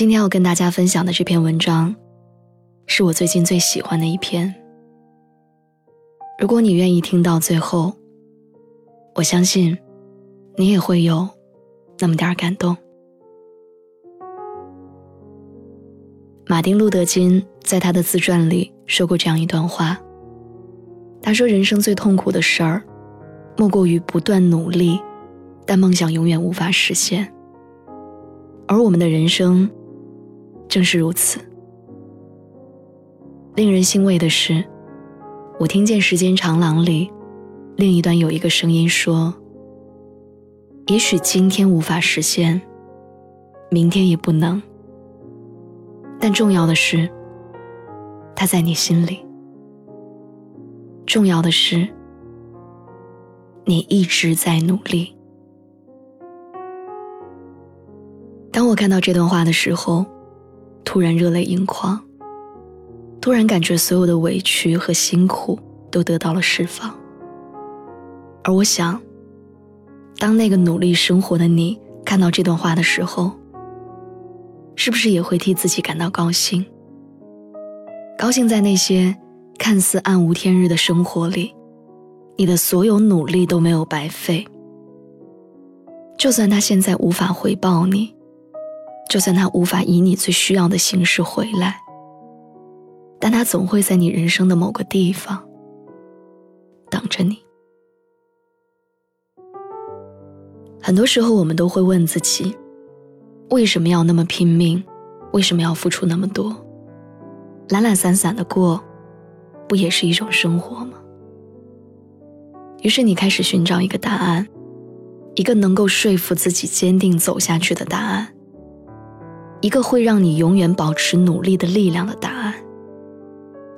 今天要跟大家分享的这篇文章，是我最近最喜欢的一篇。如果你愿意听到最后，我相信，你也会有那么点儿感动。马丁·路德·金在他的自传里说过这样一段话。他说：“人生最痛苦的事儿，莫过于不断努力，但梦想永远无法实现。而我们的人生。”正是如此。令人欣慰的是，我听见时间长廊里另一端有一个声音说：“也许今天无法实现，明天也不能。但重要的是，它在你心里。重要的是，你一直在努力。”当我看到这段话的时候。突然热泪盈眶，突然感觉所有的委屈和辛苦都得到了释放。而我想，当那个努力生活的你看到这段话的时候，是不是也会替自己感到高兴？高兴在那些看似暗无天日的生活里，你的所有努力都没有白费。就算他现在无法回报你。就算他无法以你最需要的形式回来，但他总会在你人生的某个地方等着你。很多时候，我们都会问自己：为什么要那么拼命？为什么要付出那么多？懒懒散散的过，不也是一种生活吗？于是，你开始寻找一个答案，一个能够说服自己坚定走下去的答案。一个会让你永远保持努力的力量的答案。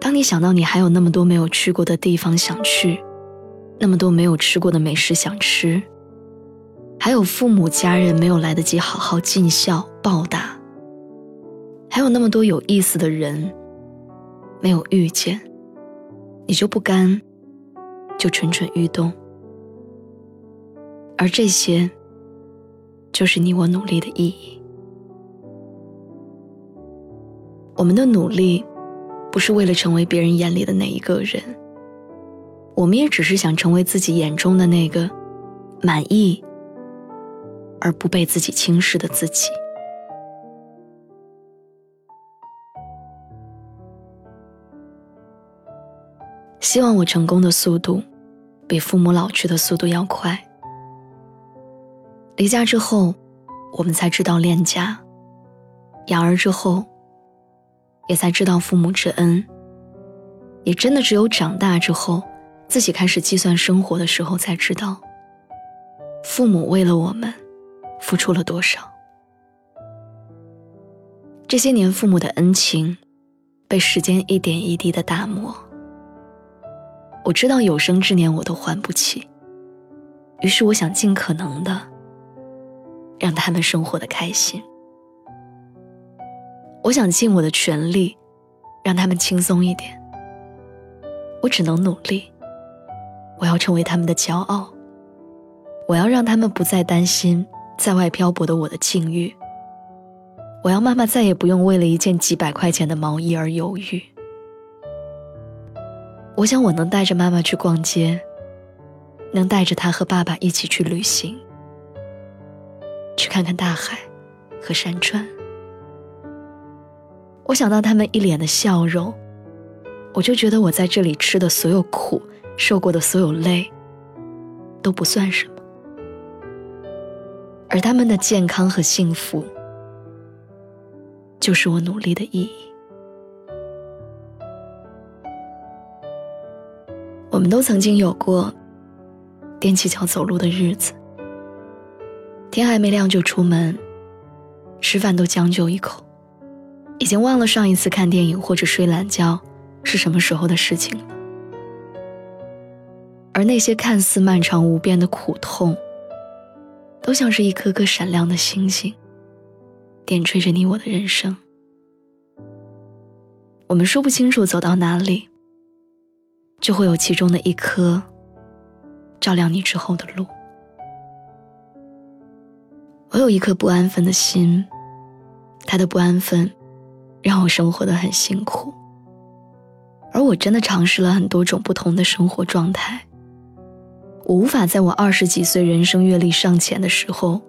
当你想到你还有那么多没有去过的地方想去，那么多没有吃过的美食想吃，还有父母家人没有来得及好好尽孝报答，还有那么多有意思的人没有遇见，你就不甘，就蠢蠢欲动。而这些，就是你我努力的意义。我们的努力，不是为了成为别人眼里的那一个人。我们也只是想成为自己眼中的那个满意而不被自己轻视的自己。希望我成功的速度，比父母老去的速度要快。离家之后，我们才知道恋家；养儿之后。也才知道父母之恩，也真的只有长大之后，自己开始计算生活的时候，才知道父母为了我们付出了多少。这些年父母的恩情，被时间一点一滴的打磨。我知道有生之年我都还不起，于是我想尽可能的让他们生活的开心。我想尽我的全力，让他们轻松一点。我只能努力。我要成为他们的骄傲。我要让他们不再担心在外漂泊的我的境遇。我要妈妈再也不用为了一件几百块钱的毛衣而犹豫。我想我能带着妈妈去逛街，能带着她和爸爸一起去旅行，去看看大海和山川。我想到他们一脸的笑容，我就觉得我在这里吃的所有苦，受过的所有累，都不算什么。而他们的健康和幸福，就是我努力的意义。我们都曾经有过踮起脚走路的日子。天还没亮就出门，吃饭都将就一口，已经忘了上一次看电影或者睡懒觉是什么时候的事情了。而那些看似漫长无边的苦痛，都像是一颗颗闪亮的星星，点缀着你我的人生。我们说不清楚走到哪里，就会有其中的一颗照亮你之后的路。我有一颗不安分的心，他的不安分让我生活的很辛苦，而我真的尝试了很多种不同的生活状态。我无法在我二十几岁、人生阅历尚浅的时候，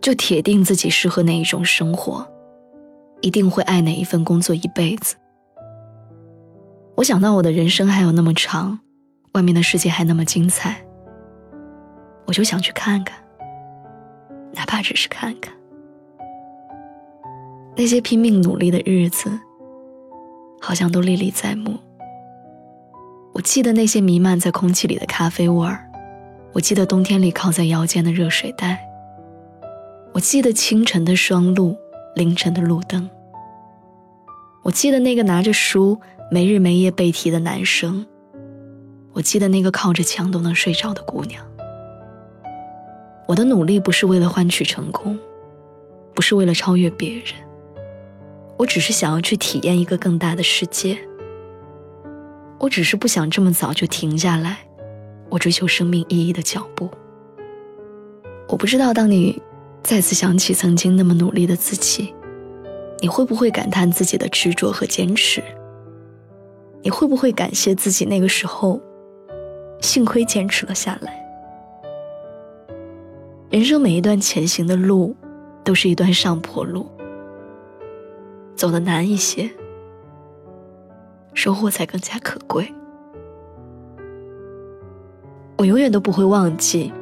就铁定自己适合哪一种生活，一定会爱哪一份工作一辈子。我想到我的人生还有那么长，外面的世界还那么精彩，我就想去看看，哪怕只是看看。那些拼命努力的日子，好像都历历在目。我记得那些弥漫在空气里的咖啡味儿，我记得冬天里靠在腰间的热水袋，我记得清晨的霜露，凌晨的路灯。我记得那个拿着书没日没夜背题的男生，我记得那个靠着墙都能睡着的姑娘。我的努力不是为了换取成功，不是为了超越别人，我只是想要去体验一个更大的世界。我只是不想这么早就停下来，我追求生命意义的脚步。我不知道，当你再次想起曾经那么努力的自己。你会不会感叹自己的执着和坚持？你会不会感谢自己那个时候，幸亏坚持了下来？人生每一段前行的路，都是一段上坡路，走的难一些，收获才更加可贵。我永远都不会忘记，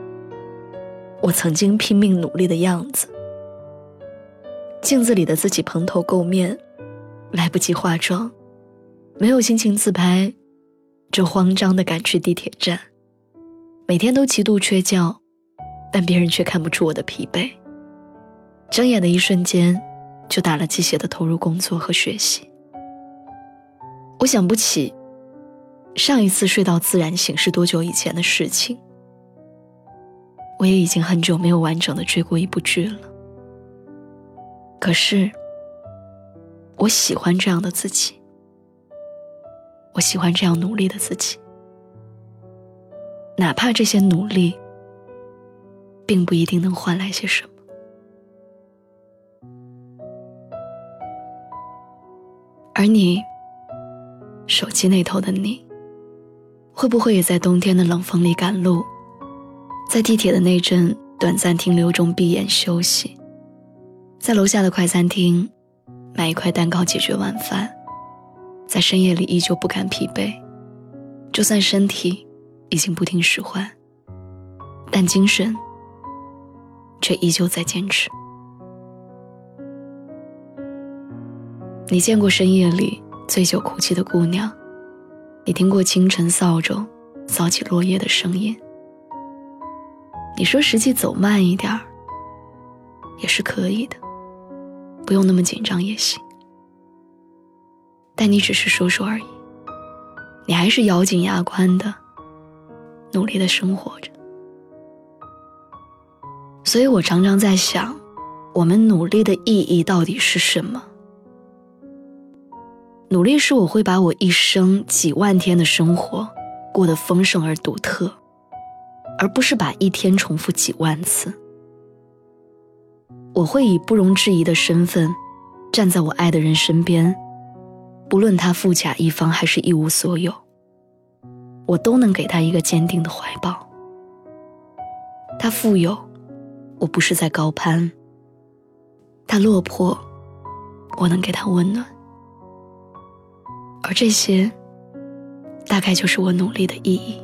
我曾经拼命努力的样子。镜子里的自己蓬头垢面，来不及化妆，没有心情自拍，就慌张地赶去地铁站。每天都极度缺觉，但别人却看不出我的疲惫。睁眼的一瞬间，就打了鸡血的投入工作和学习。我想不起上一次睡到自然醒是多久以前的事情。我也已经很久没有完整的追过一部剧了。可是，我喜欢这样的自己，我喜欢这样努力的自己，哪怕这些努力，并不一定能换来些什么。而你，手机那头的你，会不会也在冬天的冷风里赶路，在地铁的那阵短暂停留中闭眼休息？在楼下的快餐厅买一块蛋糕解决晚饭，在深夜里依旧不敢疲惫，就算身体已经不听使唤，但精神却依旧在坚持。你见过深夜里醉酒哭泣的姑娘，你听过清晨扫帚扫起落叶的声音。你说实际走慢一点儿也是可以的。不用那么紧张也行，但你只是说说而已。你还是咬紧牙关的，努力的生活着。所以我常常在想，我们努力的意义到底是什么？努力是我会把我一生几万天的生活过得丰盛而独特，而不是把一天重复几万次。我会以不容置疑的身份，站在我爱的人身边，不论他富甲一方还是一无所有，我都能给他一个坚定的怀抱。他富有，我不是在高攀；他落魄，我能给他温暖。而这些，大概就是我努力的意义。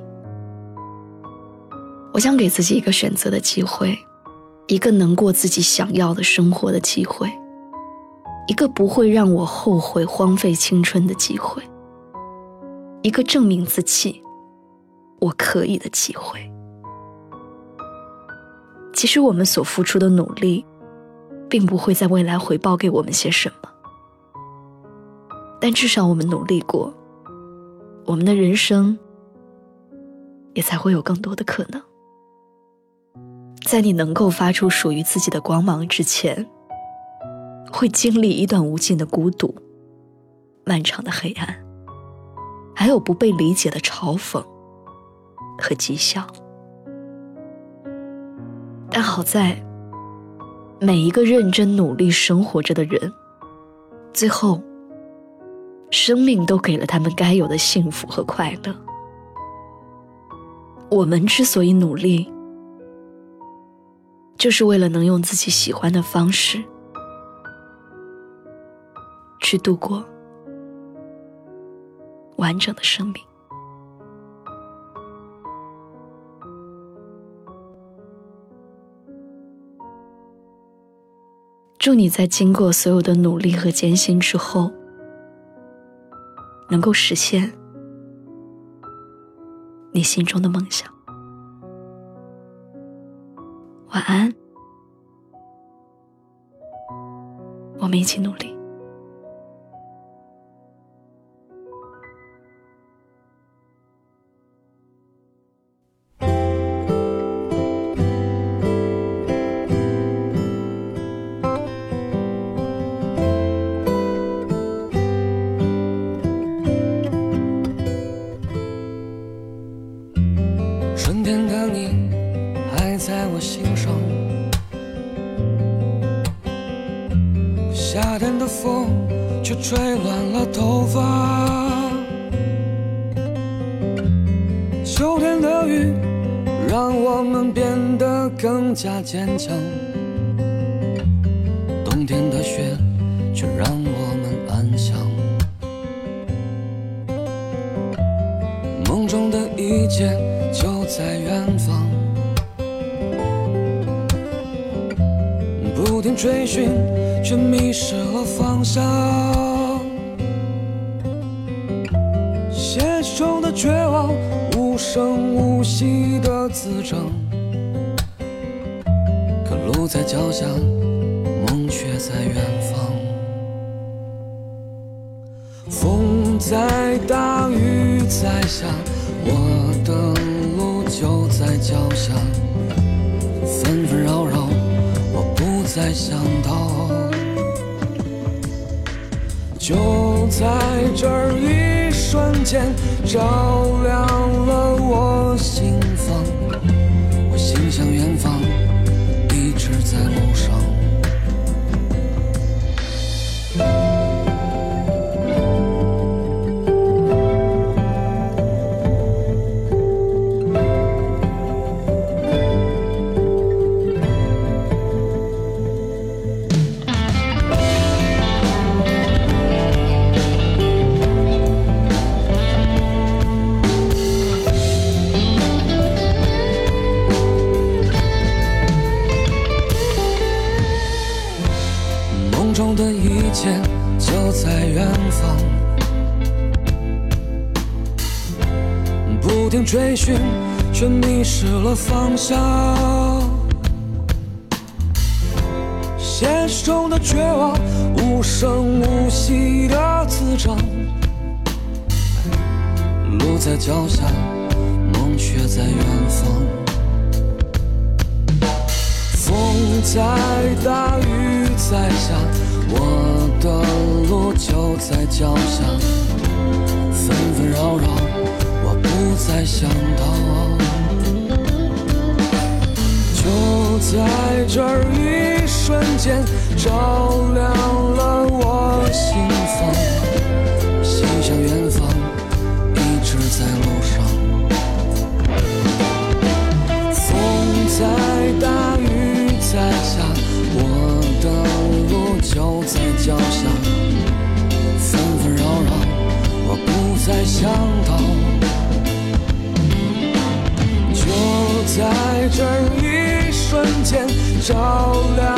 我想给自己一个选择的机会。一个能过自己想要的生活的机会，一个不会让我后悔荒废青春的机会，一个证明自己我可以的机会。其实我们所付出的努力，并不会在未来回报给我们些什么，但至少我们努力过，我们的人生也才会有更多的可能。在你能够发出属于自己的光芒之前，会经历一段无尽的孤独、漫长的黑暗，还有不被理解的嘲讽和讥笑。但好在，每一个认真努力生活着的人，最后，生命都给了他们该有的幸福和快乐。我们之所以努力，就是为了能用自己喜欢的方式，去度过完整的生命。祝你在经过所有的努力和艰辛之后，能够实现你心中的梦想。晚安，我们一起努力。吹乱了头发，秋天的雨让我们变得更加坚强，冬天的雪却让我们安详。梦中的一切就在远方，不停追寻。却迷失了方向，的绝望，无声无息的滋长。可路在脚下，梦却在远方。风在大，雨在下，我的路就在脚下。纷纷扰扰，我不再想逃。就在这一瞬间，照亮了我心房。我心向远方，就在远方，不停追寻，却迷失了方向。现实中的绝望，无声无息的滋长。路在脚下，梦却在远方。风在大，雨在下，我的。路就在脚下，纷纷扰扰，我不再想逃。就在这一瞬间，照亮了我心房。心向远方，一直在路上。想到，就在这一瞬间，照亮。